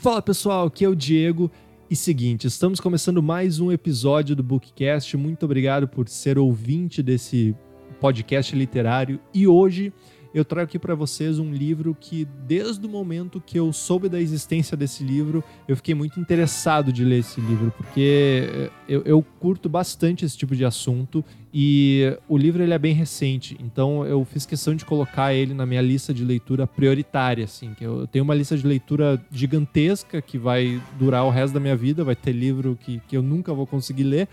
Fala pessoal, aqui é o Diego. E seguinte, estamos começando mais um episódio do Bookcast. Muito obrigado por ser ouvinte desse podcast literário. E hoje eu trago aqui para vocês um livro que, desde o momento que eu soube da existência desse livro, eu fiquei muito interessado de ler esse livro, porque eh, eu, eu curto bastante esse tipo de assunto e o livro ele é bem recente, então eu fiz questão de colocar ele na minha lista de leitura prioritária, assim, que eu tenho uma lista de leitura gigantesca que vai durar o resto da minha vida, vai ter livro que, que eu nunca vou conseguir ler,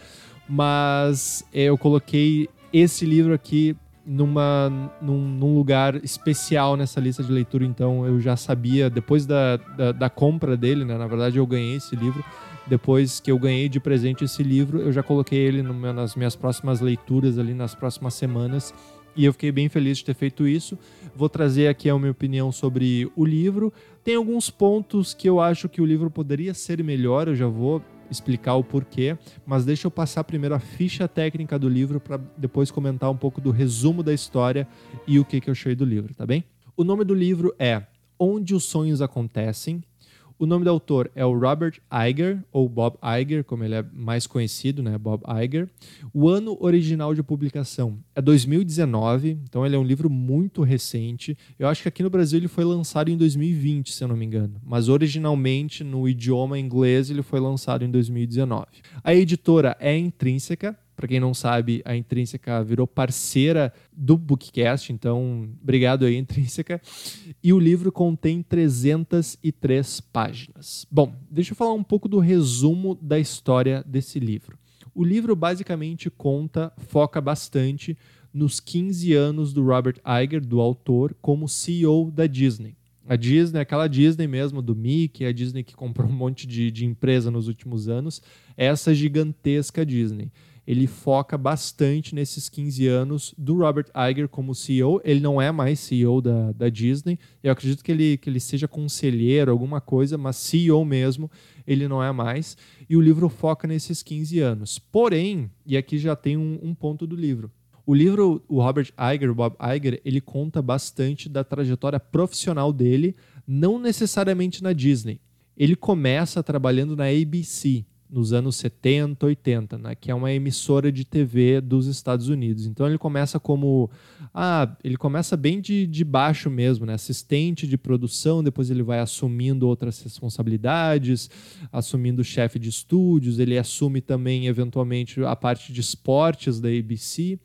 mas eu coloquei esse livro aqui numa, num, num, lugar especial nessa lista de leitura, então eu já sabia, depois da, da, da, compra dele, né? Na verdade, eu ganhei esse livro. Depois que eu ganhei de presente esse livro, eu já coloquei ele no, nas minhas próximas leituras ali nas próximas semanas. E eu fiquei bem feliz de ter feito isso. Vou trazer aqui a minha opinião sobre o livro. Tem alguns pontos que eu acho que o livro poderia ser melhor, eu já vou explicar o porquê, mas deixa eu passar primeiro a ficha técnica do livro para depois comentar um pouco do resumo da história e o que, que eu achei do livro, tá bem? O nome do livro é Onde os Sonhos Acontecem, o nome do autor é o Robert Iger, ou Bob Iger, como ele é mais conhecido, né? Bob Iger. O ano original de publicação é 2019, então ele é um livro muito recente. Eu acho que aqui no Brasil ele foi lançado em 2020, se eu não me engano, mas originalmente no idioma inglês ele foi lançado em 2019. A editora é Intrínseca, para quem não sabe, a Intrínseca virou parceira do Bookcast, então obrigado aí, Intrínseca. E o livro contém 303 páginas. Bom, deixa eu falar um pouco do resumo da história desse livro. O livro basicamente conta, foca bastante nos 15 anos do Robert Iger, do autor, como CEO da Disney. A Disney, aquela Disney mesmo, do Mickey, a Disney que comprou um monte de, de empresa nos últimos anos, essa gigantesca Disney ele foca bastante nesses 15 anos do Robert Iger como CEO. Ele não é mais CEO da, da Disney. Eu acredito que ele, que ele seja conselheiro, alguma coisa, mas CEO mesmo, ele não é mais. E o livro foca nesses 15 anos. Porém, e aqui já tem um, um ponto do livro. O livro, o Robert Iger, o Bob Iger, ele conta bastante da trajetória profissional dele, não necessariamente na Disney. Ele começa trabalhando na ABC, nos anos 70, 80, né, que é uma emissora de TV dos Estados Unidos. Então ele começa como ah, ele começa bem de, de baixo mesmo, né, assistente de produção, depois ele vai assumindo outras responsabilidades, assumindo chefe de estúdios, ele assume também eventualmente a parte de esportes da ABC.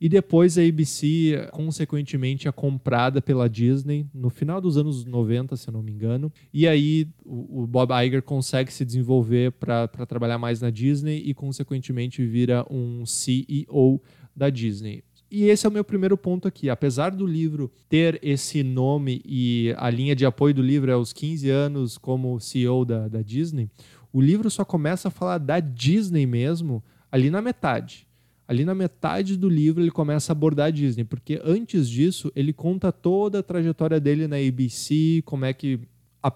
E depois a ABC, consequentemente, é comprada pela Disney no final dos anos 90, se eu não me engano. E aí o, Bob Iger consegue se desenvolver para trabalhar mais na Disney e, consequentemente, vira um CEO da Disney. E esse é o meu primeiro ponto aqui. Apesar do livro ter esse nome e a linha de apoio do livro é os 15 anos como CEO da, da Disney, o livro só começa a falar da Disney mesmo ali na metade. Ali na metade do livro ele começa a abordar a Disney, porque antes disso ele conta toda a trajetória dele na ABC, como é que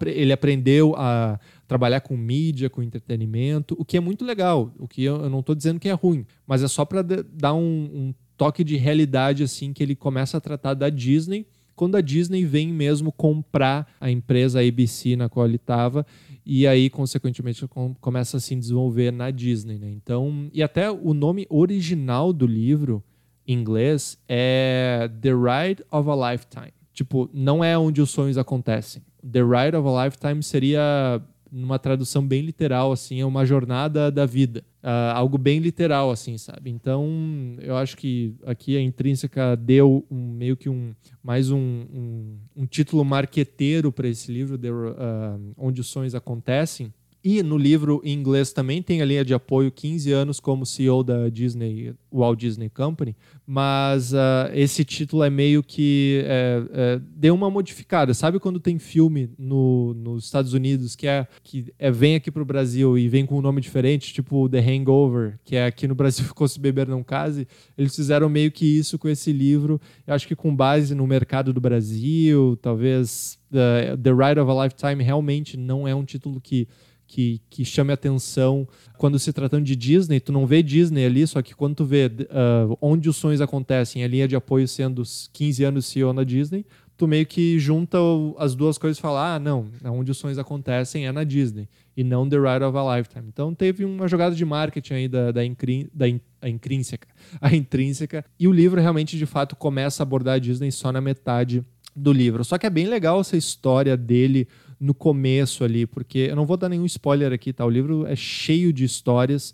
ele aprendeu a trabalhar com mídia, com entretenimento, o que é muito legal. O que eu, não estou dizendo que é ruim, mas é só para dar um, um, toque de realidade assim que ele começa a tratar da Disney quando a Disney vem mesmo comprar a empresa ABC na qual ele estava e aí consequentemente começa a se desenvolver na Disney, né? Então, e até o nome original do livro em inglês é The Ride of a Lifetime. Tipo, não é onde os sonhos acontecem. The Ride of a Lifetime seria numa tradução bem literal, assim, é uma jornada da vida. Uh, algo bem literal, assim, sabe? Então, eu acho que aqui a Intrínseca deu um, meio que um mais um, um, um título marqueteiro para esse livro, The, uh, Onde os Sonhos Acontecem, e no livro em inglês também tem a linha de apoio 15 anos como CEO da Disney, Walt Disney Company, mas uh, esse título é meio que é, é, deu uma modificada. Sabe quando tem filme no, nos Estados Unidos que é que é, vem aqui para o Brasil e vem com um nome diferente, tipo The Hangover, que é aqui no Brasil ficou Se Beber Não Case? Eles fizeram meio que isso com esse livro, eu acho que com base no mercado do Brasil, talvez uh, The Ride of a Lifetime realmente não é um título que que, que chame atenção quando se tratando de Disney. Tu não vê Disney ali, só que quando tu vê uh, onde os sonhos acontecem, a linha de apoio sendo os 15 anos CEO na Disney, tu meio que junta as duas coisas e fala: ah, não, onde os sonhos acontecem é na Disney e não The Ride of a Lifetime. Então teve uma jogada de marketing aí da, da, da a intrínseca, a intrínseca. E o livro realmente, de fato, começa a abordar a Disney só na metade do livro. Só que é bem legal essa história dele no começo ali, porque eu não vou dar nenhum spoiler aqui, tá? O livro é cheio de histórias,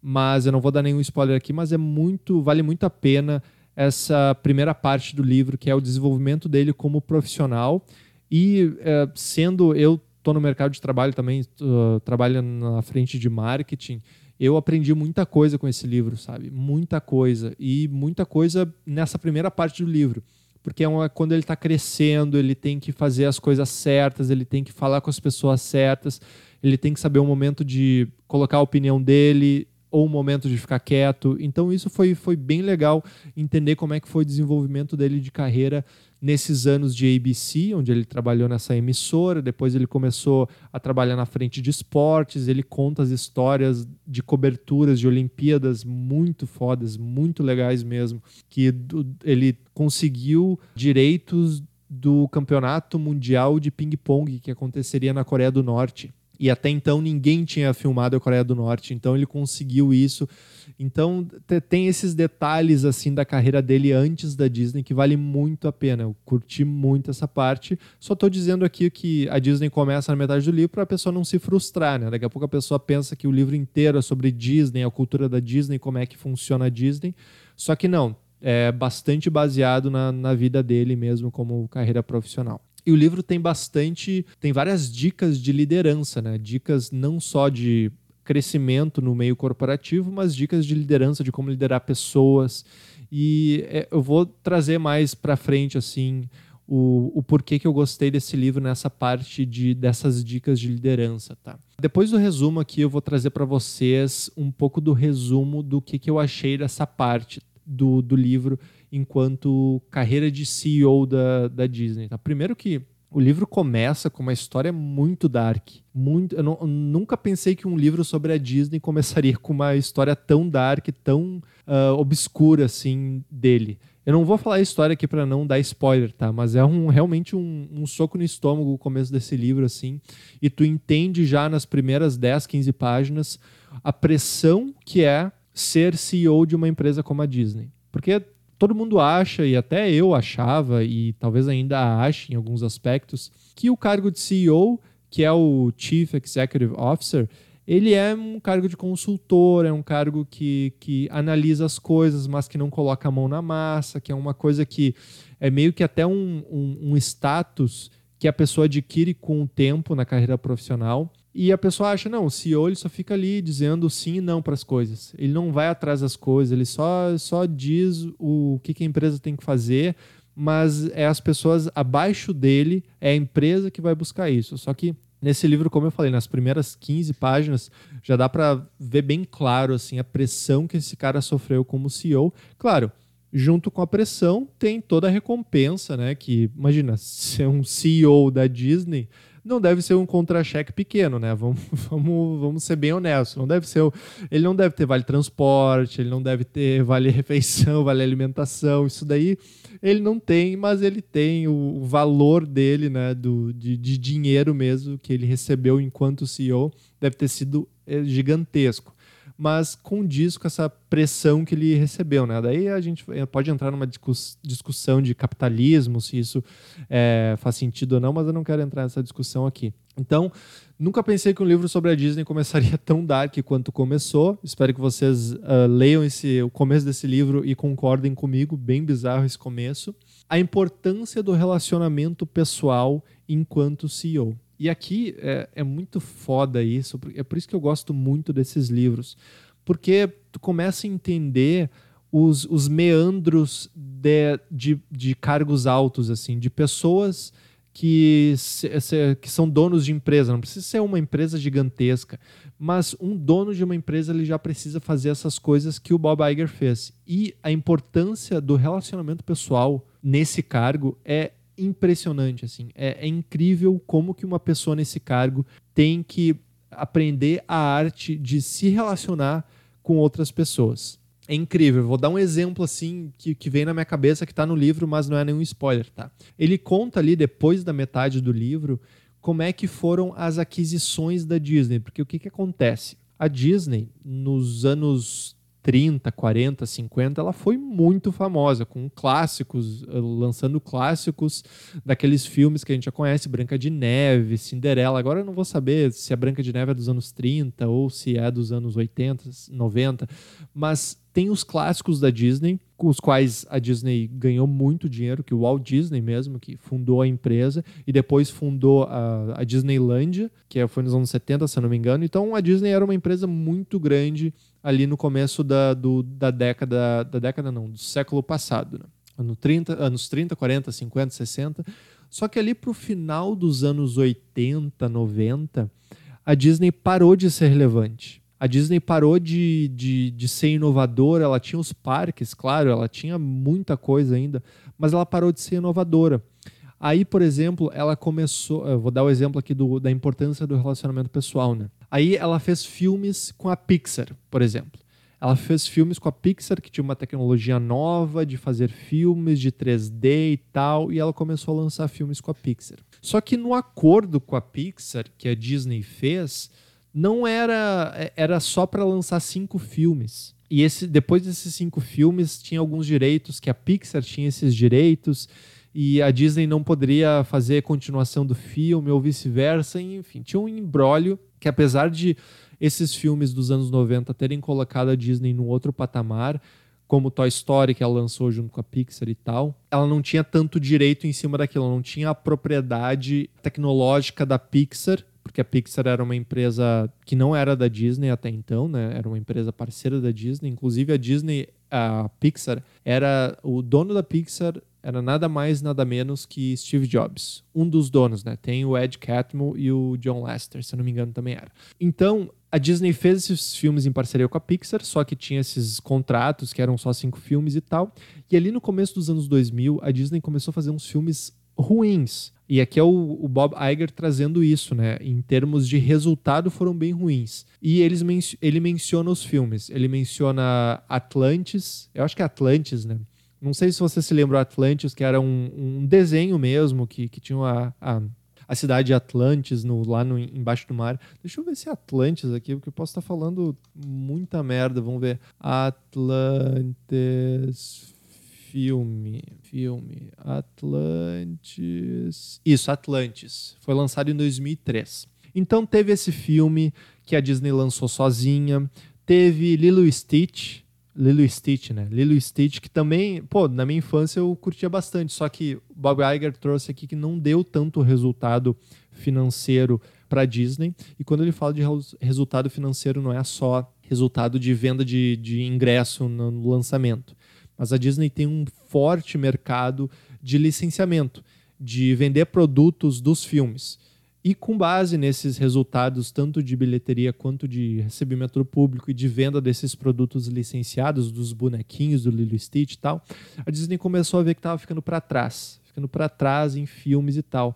mas eu não vou dar nenhum spoiler aqui, mas é muito, vale muito a pena essa primeira parte do livro, que é o desenvolvimento dele como profissional. E é, sendo eu estou no mercado de trabalho também, uh, trabalho na frente de marketing, eu aprendi muita coisa com esse livro, sabe? Muita coisa. E muita coisa nessa primeira parte do livro. Porque é uma, quando ele está crescendo, ele tem que fazer as coisas certas, ele tem que falar com as pessoas certas, ele tem que saber o momento de colocar a opinião dele, ou o momento de ficar quieto. Então isso foi, foi bem legal entender como é que foi o desenvolvimento dele de carreira nesses anos de ABC, onde ele trabalhou nessa emissora, depois ele começou a trabalhar na frente de esportes, ele conta as histórias de coberturas de Olimpíadas muito fodas, muito legais mesmo, que ele conseguiu direitos do Campeonato Mundial de Ping Pong que aconteceria na Coreia do Norte. E até então ninguém tinha filmado a Coreia do Norte, então ele conseguiu isso. Então tem esses detalhes assim da carreira dele antes da Disney que vale muito a pena. Eu curti muito essa parte. Só estou dizendo aqui que a Disney começa na metade do livro para a pessoa não se frustrar, né? Daqui a pouco a pessoa pensa que o livro inteiro é sobre Disney, a cultura da Disney, como é que funciona a Disney. Só que não, é bastante baseado na, na vida dele mesmo como carreira profissional. E o livro tem bastante, tem várias dicas de liderança, né? Dicas não só de crescimento no meio corporativo, mas dicas de liderança, de como liderar pessoas. E é, eu vou trazer mais para frente assim o, o porquê que eu gostei desse livro nessa parte de dessas dicas de liderança, tá? Depois do resumo aqui, eu vou trazer para vocês um pouco do resumo do que, que eu achei dessa parte do, do livro enquanto carreira de CEO da, da Disney. Tá? Primeiro que o livro começa com uma história muito dark. Muito, eu, não, eu, nunca pensei que um livro sobre a Disney começaria com uma história tão dark, tão uh, obscura assim dele. Eu não vou falar a história aqui para não dar spoiler, tá? Mas é um, realmente um, um, soco no estômago o começo desse livro, assim. E tu entende já nas primeiras 10, 15 páginas a pressão que é ser CEO de uma empresa como a Disney. Porque todo mundo acha, e até eu achava, e talvez ainda ache em alguns aspectos, que o cargo de CEO, que é o Chief Executive Officer, ele é um cargo de consultor, é um cargo que, que analisa as coisas, mas que não coloca a mão na massa, que é uma coisa que é meio que até um, um, um status que a pessoa adquire com o tempo na carreira profissional. E a pessoa acha, não, o CEO ele só fica ali dizendo sim e não para as coisas. Ele não vai atrás das coisas, ele só, só diz o que, que a empresa tem que fazer, mas é as pessoas abaixo dele, é a empresa que vai buscar isso. Só que nesse livro, como eu falei, nas primeiras 15 páginas, já dá para ver bem claro assim a pressão que esse cara sofreu como CEO. Claro, junto com a pressão tem toda a recompensa, né? Que imagina ser um CEO da Disney não deve ser um contra-cheque pequeno, né? Vamos, vamos, vamos ser bem honestos. Não deve ser. Ele não deve ter vale transporte, ele não deve ter vale refeição, vale alimentação. Isso daí ele não tem, mas ele tem o, o valor dele, né? Do, de, de dinheiro mesmo que ele recebeu enquanto CEO deve ter sido eh, gigantesco mas condiz com essa pressão que ele recebeu, né? Daí a gente pode entrar numa discussão de capitalismo, se isso é, faz sentido ou não, mas eu não quero entrar nessa discussão aqui. Então, nunca pensei que um livro sobre a Disney começaria tão dark quanto começou. Espero que vocês uh, leiam esse, o começo desse livro e concordem comigo. Bem bizarro esse começo. A importância do relacionamento pessoal enquanto CEO. E aqui é, é muito foda isso, é por isso que eu gosto muito desses livros, porque tu começa a entender os, os meandros de, de, de cargos altos, assim, de pessoas que, se, se, que são donos de empresa. Não precisa ser uma empresa gigantesca, mas um dono de uma empresa ele já precisa fazer essas coisas que o Bob Iger fez. E a importância do relacionamento pessoal nesse cargo é impressionante, assim. É, é incrível como que uma pessoa nesse cargo tem que aprender a arte de se relacionar com outras pessoas. é incrível. Vou dar um exemplo assim que, que vem na minha cabeça que está no livro, mas não é nenhum spoiler, tá? Ele conta ali depois da metade do livro como é que foram as aquisições da Disney, porque o que, que acontece? A Disney, nos anos 30, 40, 50, ela foi muito famosa, com clássicos, eh, lançando clássicos daqueles filmes que a gente já conhece, Branca de Neve, Cinderela. Agora eu não vou saber se a Branca de Neve é dos anos 30 ou se é dos anos 80, 90, mas tem os clássicos da Disney, com os quais a Disney ganhou muito dinheiro, que o Walt Disney mesmo, que fundou a empresa, e depois fundou a, a Disneylandia, que foi nos anos 70, se eu não me engano. Então a Disney era uma empresa muito grande ali no começo da, do, da década, da década não, do século passado. Né? Ano 30, anos 30, 40, 50, 60. Só que ali para o final dos anos 80, 90, a Disney parou de ser relevante a Disney parou de, de, de ser inovadora, ela tinha os parques, claro, ela tinha muita coisa ainda, mas ela parou de ser inovadora. Aí, por exemplo, ela começou. Eu vou dar o exemplo aqui do, da importância do relacionamento pessoal, né? Aí ela fez filmes com a Pixar, por exemplo. Ela fez filmes com a Pixar, que tinha uma tecnologia nova de fazer filmes de 3D e tal, e ela começou a lançar filmes com a Pixar. Só que no acordo com a Pixar que a Disney fez, não era é, era só para lançar cinco filmes. E esse, depois desses cinco filmes, tinha alguns direitos que a Pixar tinha esses direitos e a Disney não poderia fazer continuação do filme ou vice-versa. Enfim, tinha um embrólio que, apesar de esses filmes dos anos 90 terem colocado a Disney num outro patamar, como Toy Story, que ela lançou junto com a Pixar e tal, ela não tinha tanto direito em cima daquilo, não tinha a propriedade tecnológica da Pixar porque a Pixar era uma empresa que não era da Disney até então, né? Era uma empresa parceira da Disney. Inclusive a Disney, a Pixar, era o dono da Pixar era nada mais nada menos que Steve Jobs, um dos donos, né? Tem o Ed Catmull e o John Lasseter, se eu não me engano também era. Então a Disney fez esses filmes em parceria com a Pixar, só que tinha esses contratos que eram só cinco filmes e tal. E ali no começo dos anos 2000, a Disney começou a fazer uns filmes ruins. E aqui é o, o, Bob Iger trazendo isso, né? Em termos de resultado, foram bem ruins. E eles men ele menciona os filmes. Ele menciona Atlantis, eu acho que é Atlantis, né? Não sei se você se lembra Atlantis, que era um, um desenho mesmo, que, que tinha a, a, a cidade de Atlantis no, lá no, embaixo do mar. Deixa eu ver se é Atlantis aqui, porque eu posso estar falando muita merda. Vamos ver. Atlantis filme, filme Atlantis. Isso, Atlantis. Foi lançado em 2003. Então teve esse filme que a Disney lançou sozinha, teve Lilo Stitch, Lilo Stitch, né? Lilo Stitch que também, pô, na minha infância eu curtia bastante, só que Bob Iger trouxe aqui que não deu tanto resultado financeiro para Disney. E quando ele fala de resultado financeiro, não é só resultado de venda de, de ingresso no lançamento. Mas a Disney tem um forte mercado de licenciamento, de vender produtos dos filmes. E com base nesses resultados, tanto de bilheteria quanto de recebimento do público e de venda desses produtos licenciados, dos bonequinhos do Lilo Stitch e tal, a Disney começou a ver que estava ficando para trás, ficando para trás em filmes e tal.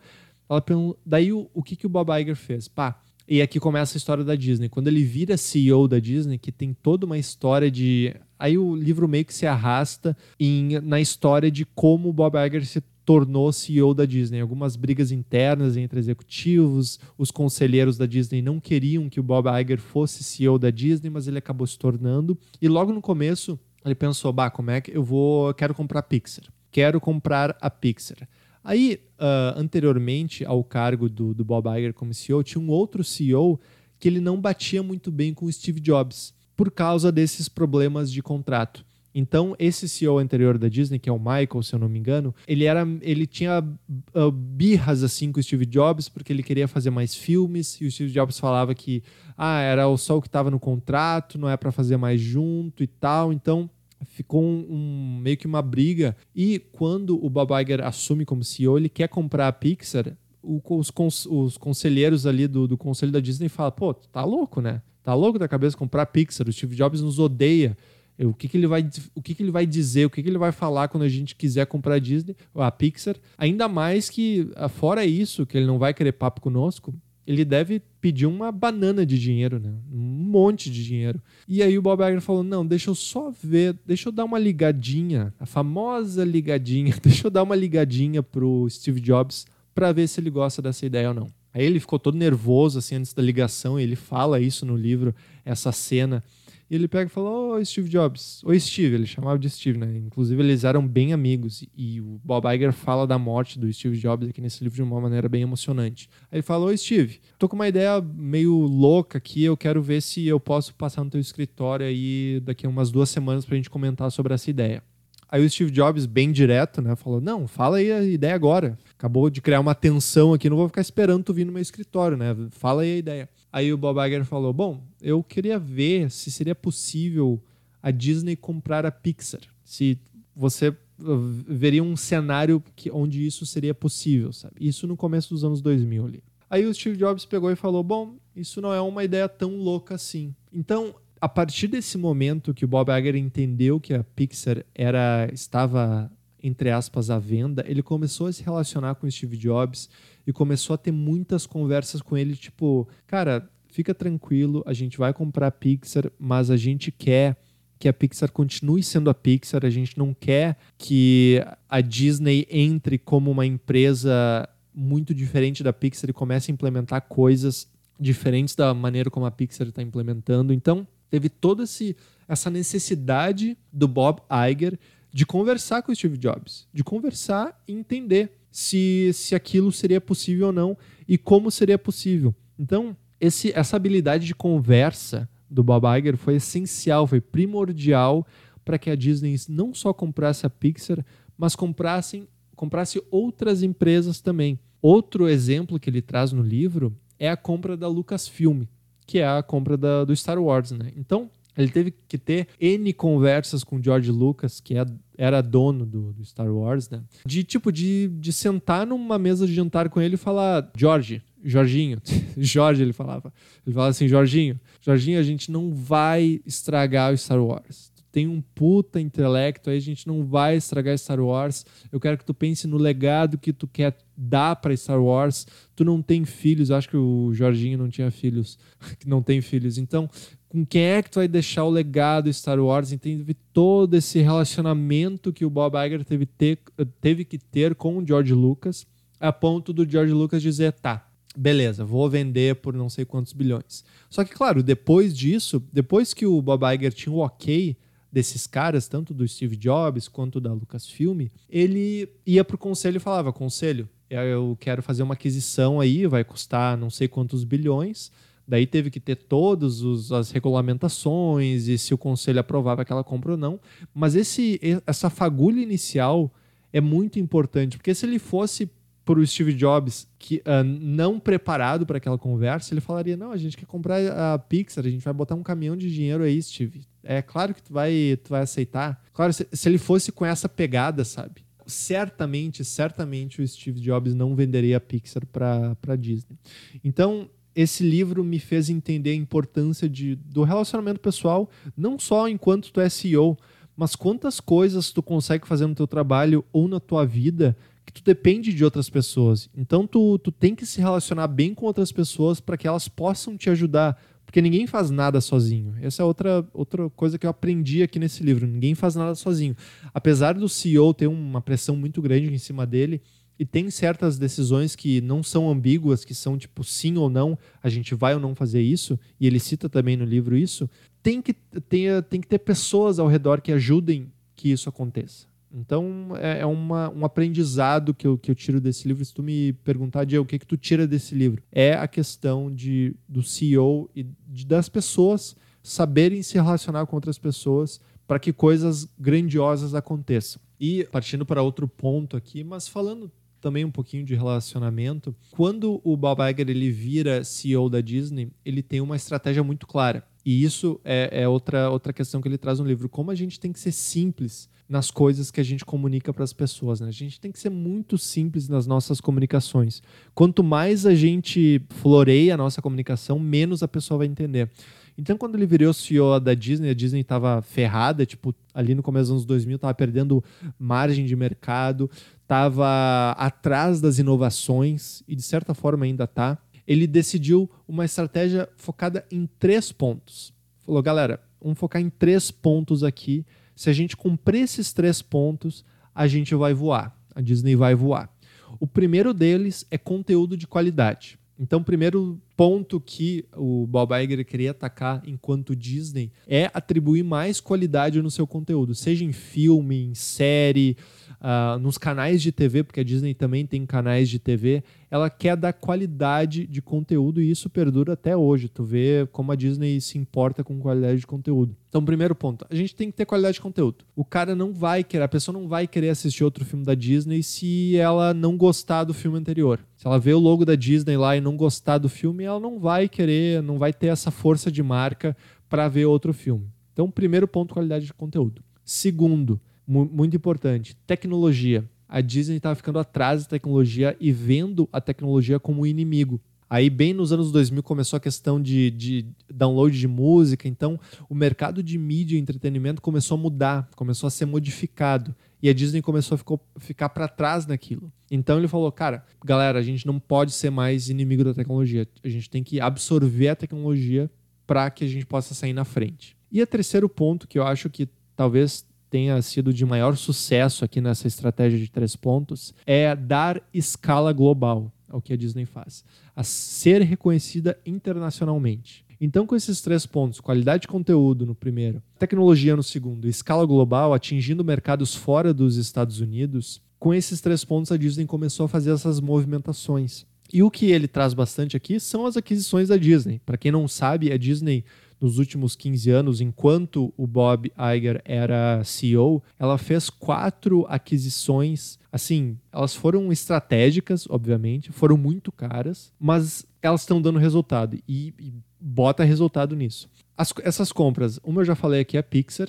Ela, daí o, o que, que o Bob Iger fez? Pá, e aqui começa a história da Disney. Quando ele vira CEO da Disney, que tem toda uma história de. Aí o livro meio que se arrasta em, na história de como o Bob Iger se tornou CEO da Disney. Algumas brigas internas entre executivos, os conselheiros da Disney não queriam que o Bob Iger fosse CEO da Disney, mas ele acabou se tornando. E logo no começo, ele pensou: bah, como é que eu vou. Quero comprar a Pixar. Quero comprar a Pixar. Aí, uh, anteriormente ao cargo do, do Bob Iger como CEO, tinha um outro CEO que ele não batia muito bem com o Steve Jobs por causa desses problemas de contrato. Então, esse CEO anterior da Disney, que é o Michael, se eu não me engano, ele era, ele tinha uh, birras assim com o Steve Jobs porque ele queria fazer mais filmes e o Steve Jobs falava que ah, era só o que estava no contrato, não é para fazer mais junto e tal. Então, ficou um, um, meio que uma briga. E quando o Bob Iger assume como CEO, ele quer comprar a Pixar, o, os, cons, os, conselheiros ali do, do conselho da Disney falam: pô, tá louco, né? Tá louco da cabeça comprar Pixar. O Steve Jobs nos odeia. O que, que ele vai, o que, que ele vai dizer, o que, que ele vai falar quando a gente quiser comprar a Disney, a Pixar. Ainda mais que, fora isso, que ele não vai querer papo conosco, ele deve pedir uma banana de dinheiro, né? Um monte de dinheiro. E aí o Bob Iger falou: não, deixa eu só ver, deixa eu dar uma ligadinha, a famosa ligadinha, deixa eu dar uma ligadinha pro Steve Jobs para ver se ele gosta dessa ideia ou não. Aí ele ficou todo nervoso assim antes da ligação, e ele fala isso no livro, essa cena. E ele pega e fala: Ô oh, Steve Jobs. Oi, Steve. Ele chamava de Steve, né? Inclusive, eles eram bem amigos. E o Bob Iger fala da morte do Steve Jobs aqui nesse livro de uma maneira bem emocionante. Aí ele fala: Oi, Steve. Tô com uma ideia meio louca aqui. Eu quero ver se eu posso passar no teu escritório aí daqui a umas duas semanas pra gente comentar sobre essa ideia. Aí o Steve Jobs, bem direto, né, falou: Não, fala aí a ideia agora. Acabou de criar uma tensão aqui, não vou ficar esperando tu vir no meu escritório, né? Fala aí a ideia. Aí o Bob Iger falou: Bom, eu queria ver se seria possível a Disney comprar a Pixar. Se você uh, veria um cenário que, onde isso seria possível, sabe? Isso no começo dos anos 2000 ali. Aí o Steve Jobs pegou e falou: Bom, isso não é uma ideia tão louca assim. Então, a partir desse momento que o Bob Iger entendeu que a Pixar era estava entre aspas à venda, ele começou a se relacionar com Steve Jobs e começou a ter muitas conversas com ele, tipo, cara, fica tranquilo, a gente vai comprar a Pixar, mas a gente quer que a Pixar continue sendo a Pixar, a gente não quer que a Disney entre como uma empresa muito diferente da Pixar e comece a implementar coisas diferentes da maneira como a Pixar está implementando. Então, teve toda essa necessidade do Bob Iger de conversar com o Steve Jobs, de conversar e entender se, se aquilo seria possível ou não e como seria possível. Então, esse, essa habilidade de conversa do Bob Iger foi essencial, foi primordial para que a Disney não só comprasse a Pixar, mas comprassem, comprasse outras empresas também. Outro exemplo que ele traz no livro é a compra da Lucasfilm que é a compra da, do Star Wars, né? Então, ele teve que ter N conversas com George Lucas, que é, era dono do, do, Star Wars, né? De tipo, de, de sentar numa mesa de jantar com ele e falar: George, Jorginho, Jorge ele falava. Ele falava assim: Jorginho, Jorginho, a gente não vai estragar o Star Wars tem um puta intelecto, aí a gente não vai estragar Star Wars. Eu quero que tu pense no legado que tu quer dar para Star Wars. Tu não tem filhos, acho que o Jorginho não tinha filhos, que não tem filhos. Então, com quem é que tu vai deixar o legado Star Wars? Entende todo esse relacionamento que o Bob Iger teve, ter, teve que ter com o George Lucas, a ponto do George Lucas dizer, tá, beleza, vou vender por não sei quantos bilhões. Só que, claro, depois disso, depois que o Bob Iger tinha o ok desses caras, tanto do Steve Jobs quanto da Lucasfilm, ele ia pro conselho e falava: Conselho, eu quero fazer uma aquisição aí, vai custar não sei quantos bilhões. Daí teve que ter todas as regulamentações e se o conselho aprovava aquela compra ou não. Mas esse, essa fagulha inicial é muito importante, porque se ele fosse para o Steve Jobs que uh, não preparado para aquela conversa, ele falaria: "Não, a gente quer comprar a Pixar, a gente vai botar um caminhão de dinheiro aí, Steve. É claro que tu vai, tu vai aceitar. Claro, se, se ele fosse com essa pegada, sabe? Certamente, certamente o Steve Jobs não venderia a Pixar para Disney. Então, esse livro me fez entender a importância de, do relacionamento pessoal, não só enquanto tu é CEO, mas quantas coisas tu consegue fazer no teu trabalho ou na tua vida que tu depende de outras pessoas. Então tu, tu tem que se relacionar bem com outras pessoas para que elas possam te ajudar. Porque ninguém faz nada sozinho. Essa é outra, outra coisa que eu aprendi aqui nesse livro. Ninguém faz nada sozinho. Apesar do CEO ter uma pressão muito grande em cima dele, e tem certas decisões que não são ambíguas, que são tipo sim ou não, a gente vai ou não fazer isso, e ele cita também no livro isso, tem que ter, tem que ter pessoas ao redor que ajudem que isso aconteça. Então é, é, uma, um aprendizado que eu, que eu tiro desse livro. Se tu me perguntar, Diego, o que, que tu tira desse livro? É a questão de, do CEO e de, das pessoas saberem se relacionar com outras pessoas para que coisas grandiosas aconteçam. E partindo para outro ponto aqui, mas falando também um pouquinho de relacionamento, quando o Bob Iger ele vira CEO da Disney, ele tem uma estratégia muito clara. E isso é, é outra, outra questão que ele traz no livro. Como a gente tem que ser simples nas coisas que a gente comunica para as pessoas. Né? A gente tem que ser muito simples nas nossas comunicações. Quanto mais a gente floreia a nossa comunicação, menos a pessoa vai entender. Então, quando ele virou CEO da Disney, a Disney estava ferrada, tipo, ali no começo dos anos 2000, estava perdendo margem de mercado, estava atrás das inovações e, de certa forma, ainda está ele decidiu uma estratégia focada em três pontos. Falou, galera, vamos focar em três pontos aqui. Se a gente cumprir esses três pontos, a gente vai voar. A Disney vai voar. O primeiro deles é conteúdo de qualidade. Então, o primeiro ponto que o Bob Iger queria atacar enquanto Disney é atribuir mais qualidade no seu conteúdo, seja em filme, em série, uh, nos canais de TV, porque a Disney também tem canais de TV, ela quer dar qualidade de conteúdo e isso perdura até hoje. Tu vê como a Disney se importa com qualidade de conteúdo. Então, primeiro ponto, a gente tem que ter qualidade de conteúdo. O cara não vai querer, a pessoa não vai querer assistir outro filme da Disney se ela não gostar do filme anterior. Se ela vê o logo da Disney lá e não gostar do filme, ela não vai querer, não vai ter essa força de marca para ver outro filme. Então, primeiro ponto, qualidade de conteúdo. Segundo, muito importante, tecnologia. A Disney estava ficando atrás da tecnologia e vendo a tecnologia como inimigo. Aí, bem nos anos 2000, começou a questão de, de, download de música. Então, o mercado de mídia e entretenimento começou a mudar, começou a ser modificado. E a Disney começou a ficou, ficar para trás naquilo. Então, ele falou: cara, galera, a gente não pode ser mais inimigo da tecnologia. A gente tem que absorver a tecnologia para que a gente possa sair na frente. E o terceiro ponto que eu acho que talvez tenha sido de maior sucesso aqui nessa estratégia de três pontos é dar escala global ao que a Disney faz, a ser reconhecida internacionalmente. Então, com esses três pontos, qualidade de conteúdo no primeiro, tecnologia no segundo, escala global, atingindo mercados fora dos Estados Unidos, com esses três pontos a Disney começou a fazer essas movimentações. E o que ele traz bastante aqui são as aquisições da Disney. Para quem não sabe, a Disney nos últimos 15 anos, enquanto o Bob Iger era CEO, ela fez quatro aquisições. Assim, elas foram estratégicas, obviamente, foram muito caras, mas elas estão dando resultado e, e bota resultado nisso. As, essas compras, uma eu já falei aqui, é a Pixar.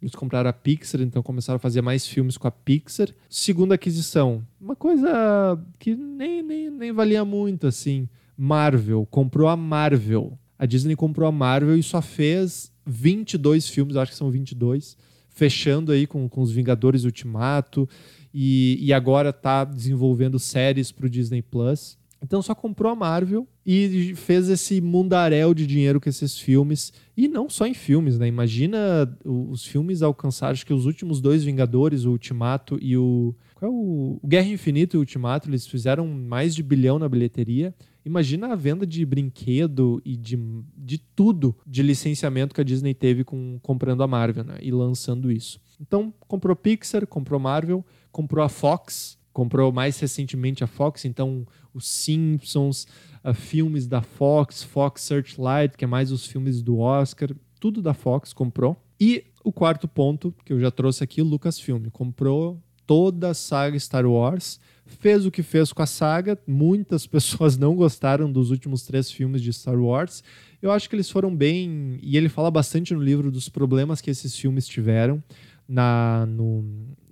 Eles compraram a Pixar, então começaram a fazer mais filmes com a Pixar. Segunda aquisição, uma coisa que nem, nem, nem valia muito assim. Marvel, comprou a Marvel a Disney comprou a Marvel e só fez 22 filmes, acho que são 22, fechando aí com, com os Vingadores Ultimato e, e agora está desenvolvendo séries para o Disney Plus. Então só comprou a Marvel e fez esse mundaréu de dinheiro com esses filmes. E não só em filmes, né? Imagina os filmes alcançaram, acho que os últimos dois Vingadores, o Ultimato e o. Qual é o Guerra Infinita e o Ultimato, eles fizeram mais de bilhão na bilheteria. Imagina a venda de brinquedo e de, de tudo de licenciamento que a Disney teve com comprando a Marvel né, e lançando isso. Então, comprou Pixar, comprou Marvel, comprou a Fox, comprou mais recentemente a Fox, então os Simpsons, uh, filmes da Fox, Fox Searchlight, que é mais os filmes do Oscar, tudo da Fox comprou. E o quarto ponto, que eu já trouxe aqui, Lucasfilm, comprou toda a saga Star Wars, fez o que fez com a saga. Muitas pessoas não gostaram dos últimos três filmes de Star Wars. Eu acho que eles foram bem. E ele fala bastante no livro dos problemas que esses filmes tiveram na, no,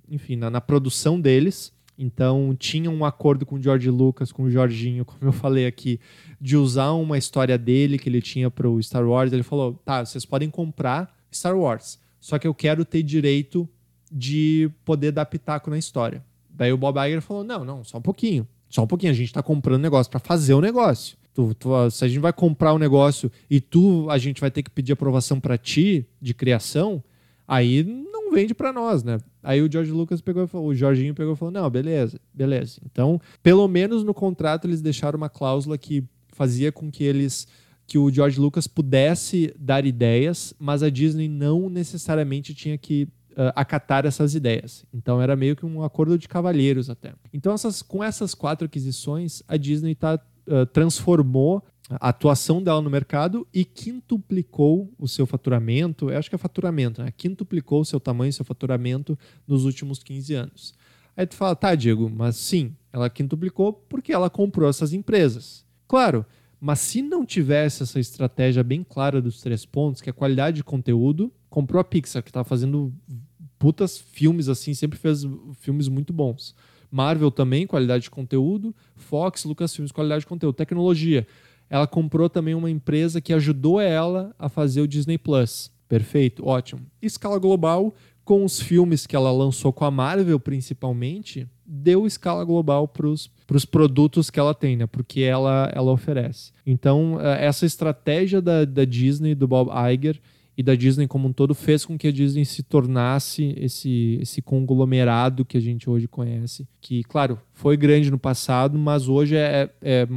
enfim, na, na produção deles. Então, tinha um acordo com o George Lucas, com o Jorginho, como eu falei aqui, de usar uma história dele que ele tinha para o Star Wars. Ele falou: tá, vocês podem comprar Star Wars, só que eu quero ter direito de poder dar pitaco na história. Daí o Bob Iger falou: não, não, só um pouquinho. Só um pouquinho. A gente está comprando negócio para fazer o negócio. Tu, tu, se a gente vai comprar o um negócio e tu, a gente vai ter que pedir aprovação para ti de criação, aí não vende para nós, né? Aí o George Lucas pegou e falou, o Jorginho pegou e falou: não, beleza, beleza. Então, pelo menos no contrato eles deixaram uma cláusula que fazia com que eles que o George Lucas pudesse dar ideias, mas a Disney não necessariamente tinha que uh, acatar essas ideias. Então era meio que um acordo de cavalheiros até. Então essas, com essas quatro aquisições, a Disney tá, uh, transformou a atuação dela no mercado e quintuplicou o seu faturamento, eu acho que é faturamento, né? Quintuplicou o seu tamanho, seu faturamento nos últimos 15 anos. Aí tu fala, tá, Diego, mas sim, ela quintuplicou porque ela comprou essas empresas. Claro, mas se não tivesse essa estratégia bem clara dos três pontos, que é a qualidade de conteúdo, comprou a Pixar, que tá fazendo putas filmes assim, sempre fez filmes muito bons. Marvel também, qualidade de conteúdo. Fox, Lucasfilmes, qualidade de conteúdo. Tecnologia. Ela comprou também uma empresa que ajudou ela a fazer o Disney Plus. Perfeito, ótimo. Escala global, com os filmes que ela lançou com a Marvel, principalmente, deu escala global para os produtos que ela tem, né? Porque ela, ela oferece. Então, eh, essa estratégia da, da Disney, do Bob Iger, e da Disney como um todo fez com que a Disney se tornasse esse, esse conglomerado que a gente hoje conhece. Que, claro, foi grande no passado, mas hoje é, é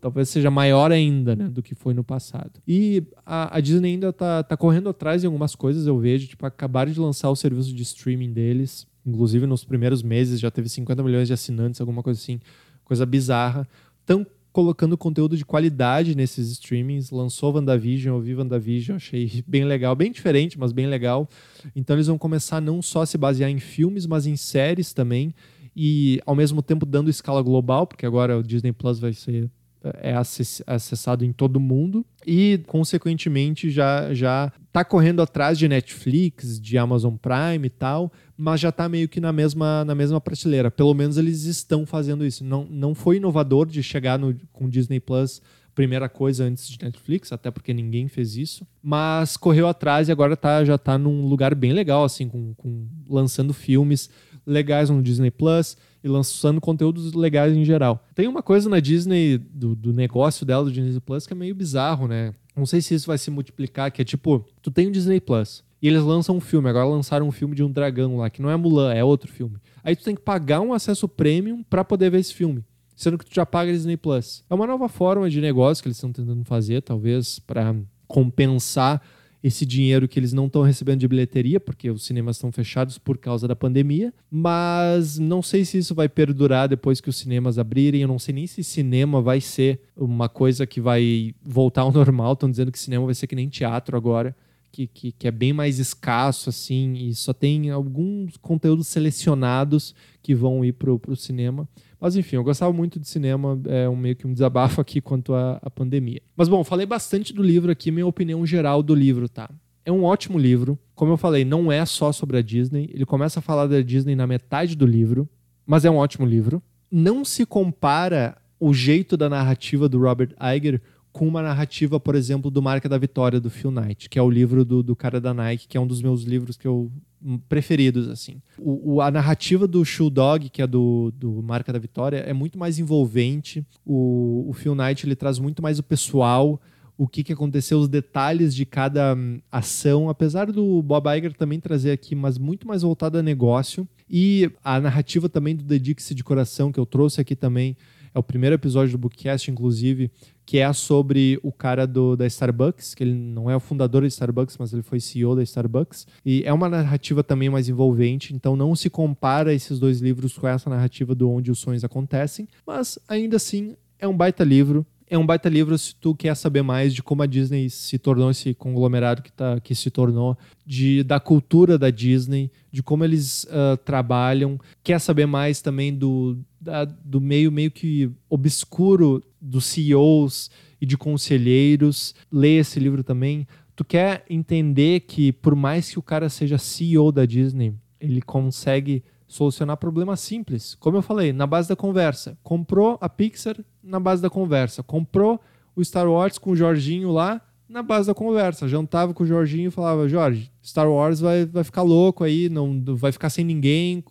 talvez seja maior ainda né, do que foi no passado. E a, a Disney ainda está tá correndo atrás de algumas coisas, eu vejo. Tipo, acabaram de lançar o serviço de streaming deles. Inclusive, nos primeiros meses já teve 50 milhões de assinantes, alguma coisa assim. Coisa bizarra. Tão colocando conteúdo de qualidade nesses streamings. Lançou WandaVision, eu vi WandaVision, achei bem legal, bem diferente, mas bem legal. Então eles vão começar não só a se basear em filmes, mas em séries também. E ao mesmo tempo dando escala global, porque agora o Disney Plus vai ser é acessado em todo mundo e consequentemente já já tá correndo atrás de Netflix, de Amazon Prime e tal, mas já está meio que na mesma na mesma prateleira. Pelo menos eles estão fazendo isso. Não, não foi inovador de chegar no, com Disney Plus primeira coisa antes de Netflix, até porque ninguém fez isso, mas correu atrás e agora tá, já está num lugar bem legal assim com, com lançando filmes legais no Disney Plus e lançando conteúdos legais em geral. Tem uma coisa na Disney, do, do negócio dela, do Disney Plus, que é meio bizarro, né? Não sei se isso vai se multiplicar, que é tipo, tu tem o Disney Plus, e eles lançam um filme, agora lançaram um filme de um dragão lá, que não é Mulan, é outro filme. Aí tu tem que pagar um acesso premium para poder ver esse filme, sendo que tu já paga Disney Plus. É uma nova forma de negócio que eles estão tentando fazer, talvez para compensar esse dinheiro que eles não estão recebendo de bilheteria, porque os cinemas estão fechados por causa da pandemia, mas não sei se isso vai perdurar depois que os cinemas abrirem, eu não sei nem se cinema vai ser uma coisa que vai voltar ao normal, estão dizendo que cinema vai ser que nem teatro agora. Que, que, que, é bem mais escasso, assim, e só tem alguns conteúdos selecionados que vão ir para o cinema. Mas enfim, eu gostava muito de cinema, é um meio que um desabafo aqui quanto à, à pandemia. Mas bom, falei bastante do livro aqui, minha opinião geral do livro, tá? É um ótimo livro. Como eu falei, não é só sobre a Disney. Ele começa a falar da Disney na metade do livro, mas é um ótimo livro. Não se compara o jeito da narrativa do Robert Iger com uma narrativa, por exemplo, do Marca da Vitória, do Phil Knight, que é o livro do, do cara da Nike, que é um dos meus livros que eu preferidos, assim. O, o, a narrativa do Shoe Dog, que é do, do Marca da Vitória, é muito mais envolvente. O, o Phil Knight ele traz muito mais o pessoal, o que, que aconteceu, os detalhes de cada hum, ação, apesar do Bob Iger também trazer aqui, mas muito mais voltado a negócio. E a narrativa também do Dedique-se de Coração, que eu trouxe aqui também, é o primeiro episódio do Bookcast, inclusive, que é sobre o cara do, da Starbucks, que ele não é o fundador da Starbucks, mas ele foi CEO da Starbucks. E é uma narrativa também mais envolvente, então não se compara esses dois livros com essa narrativa do Onde os Sonhos Acontecem, mas ainda assim é um baita livro. É um baita livro se tu quer saber mais de como a Disney se tornou esse conglomerado que, tá, que se tornou, de, da cultura da Disney, de como eles uh, trabalham. Quer saber mais também do, da, do meio meio que obscuro dos CEOs e de conselheiros. Lê esse livro também. Tu quer entender que por mais que o cara seja CEO da Disney, ele consegue solucionar problemas simples. Como eu falei, na base da conversa. Comprou a Pixar na base da conversa. Comprou o Star Wars com o Jorginho lá na base da conversa. Jantava com o Jorginho e falava: Jorge, Star Wars vai, vai ficar louco aí, não vai ficar sem ninguém.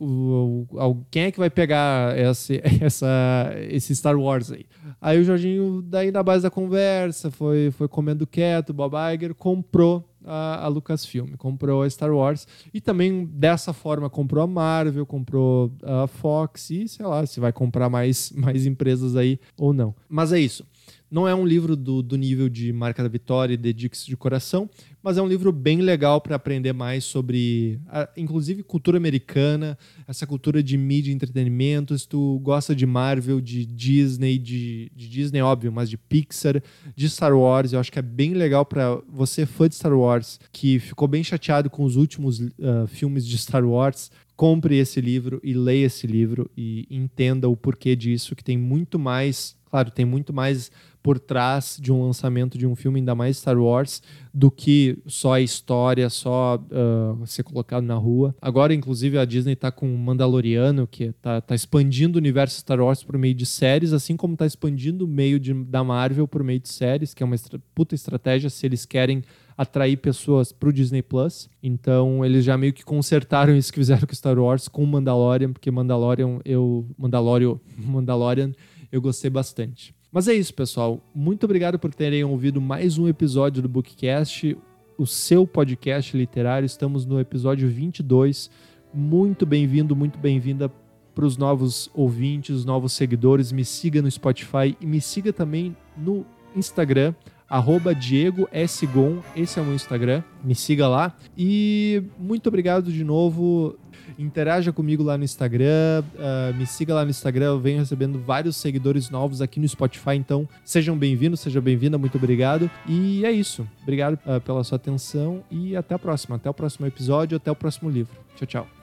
Quem é que vai pegar esse, essa, esse Star Wars aí? Aí o Jorginho, daí na base da conversa, foi, foi comendo quieto. Bob Iger comprou a, a Lucasfilm, comprou a Star Wars e também dessa forma comprou a Marvel, comprou a Fox e sei lá se vai comprar mais, mais empresas aí ou não. Mas é isso. Não é um livro do, do nível de Marca da Vitória e Dedique-se de Coração, mas é um livro bem legal para aprender mais sobre, a, inclusive, cultura americana, essa cultura de mídia e entretenimento. Se tu gosta de Marvel, de Disney, de, de Disney, óbvio, mas de Pixar, de Star Wars, eu acho que é bem legal para você, fã de Star Wars, que ficou bem chateado com os últimos uh, filmes de Star Wars, compre esse livro e leia esse livro e entenda o porquê disso, que tem muito mais, claro, tem muito mais por trás de um lançamento de um filme, ainda mais Star Wars, do que só a história, só uh, ser colocado na rua. Agora, inclusive, a Disney está com Mandaloriano, que está tá expandindo o universo Star Wars por meio de séries, assim como está expandindo o meio de, da Marvel por meio de séries, que é uma estra puta estratégia se eles querem atrair pessoas para o Disney Plus. Então eles já meio que consertaram isso que fizeram com Star Wars com Mandalorian, porque Mandalorian eu Mandalorian, Mandalorian eu gostei bastante. Mas é isso, pessoal. Muito obrigado por terem ouvido mais um episódio do Bookcast, o seu podcast literário. Estamos no episódio 22. Muito bem-vindo, muito bem-vinda para os novos ouvintes, novos seguidores. Me siga no Spotify e me siga também no Instagram, arroba Diego S. Gon, esse é o meu Instagram, me siga lá. E muito obrigado de novo. Interaja comigo lá no Instagram, uh, me siga lá no Instagram, eu venho recebendo vários seguidores novos aqui no Spotify, então sejam bem-vindos, seja bem-vinda, muito obrigado. E é isso. Obrigado uh, pela sua atenção e até a próxima. Até o próximo episódio, até o próximo livro. Tchau, tchau.